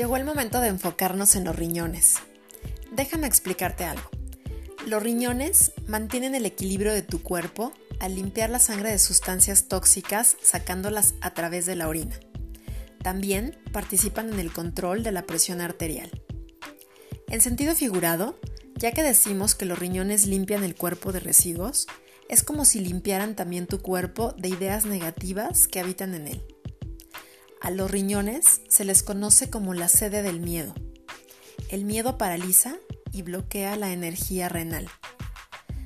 Llegó el momento de enfocarnos en los riñones. Déjame explicarte algo. Los riñones mantienen el equilibrio de tu cuerpo al limpiar la sangre de sustancias tóxicas sacándolas a través de la orina. También participan en el control de la presión arterial. En sentido figurado, ya que decimos que los riñones limpian el cuerpo de residuos, es como si limpiaran también tu cuerpo de ideas negativas que habitan en él. A los riñones se les conoce como la sede del miedo. El miedo paraliza y bloquea la energía renal.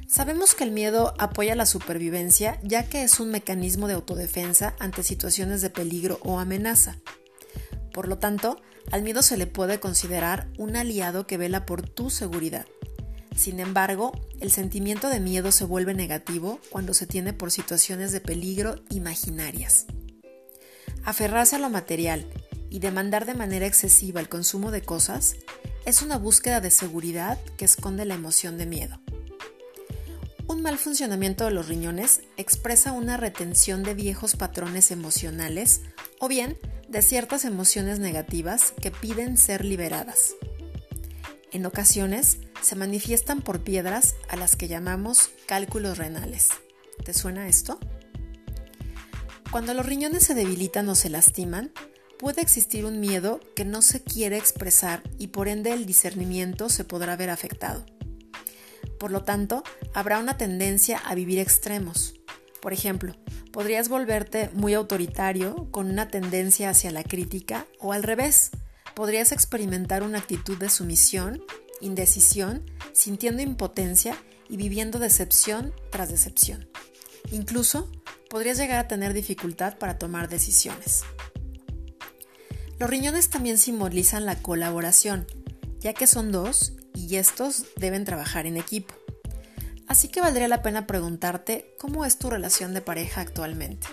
Sabemos que el miedo apoya la supervivencia ya que es un mecanismo de autodefensa ante situaciones de peligro o amenaza. Por lo tanto, al miedo se le puede considerar un aliado que vela por tu seguridad. Sin embargo, el sentimiento de miedo se vuelve negativo cuando se tiene por situaciones de peligro imaginarias. Aferrarse a lo material y demandar de manera excesiva el consumo de cosas es una búsqueda de seguridad que esconde la emoción de miedo. Un mal funcionamiento de los riñones expresa una retención de viejos patrones emocionales o bien de ciertas emociones negativas que piden ser liberadas. En ocasiones se manifiestan por piedras a las que llamamos cálculos renales. ¿Te suena esto? Cuando los riñones se debilitan o se lastiman, puede existir un miedo que no se quiere expresar y por ende el discernimiento se podrá ver afectado. Por lo tanto, habrá una tendencia a vivir extremos. Por ejemplo, podrías volverte muy autoritario con una tendencia hacia la crítica o al revés, podrías experimentar una actitud de sumisión, indecisión, sintiendo impotencia y viviendo decepción tras decepción. Incluso podrías llegar a tener dificultad para tomar decisiones. Los riñones también simbolizan la colaboración, ya que son dos y estos deben trabajar en equipo. Así que valdría la pena preguntarte cómo es tu relación de pareja actualmente.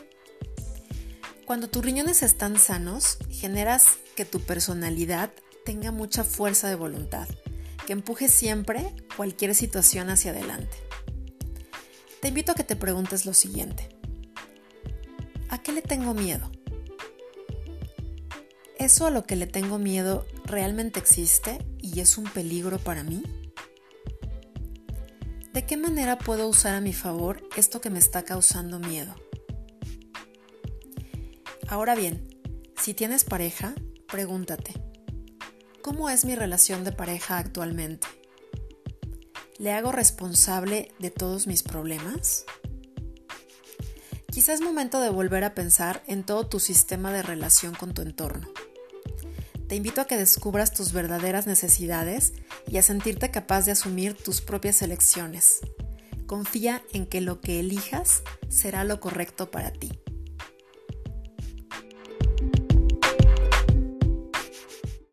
Cuando tus riñones están sanos, generas que tu personalidad tenga mucha fuerza de voluntad, que empuje siempre cualquier situación hacia adelante. Te invito a que te preguntes lo siguiente. ¿A qué le tengo miedo? ¿Eso a lo que le tengo miedo realmente existe y es un peligro para mí? ¿De qué manera puedo usar a mi favor esto que me está causando miedo? Ahora bien, si tienes pareja, pregúntate, ¿cómo es mi relación de pareja actualmente? ¿Le hago responsable de todos mis problemas? Quizá es momento de volver a pensar en todo tu sistema de relación con tu entorno. Te invito a que descubras tus verdaderas necesidades y a sentirte capaz de asumir tus propias elecciones. Confía en que lo que elijas será lo correcto para ti.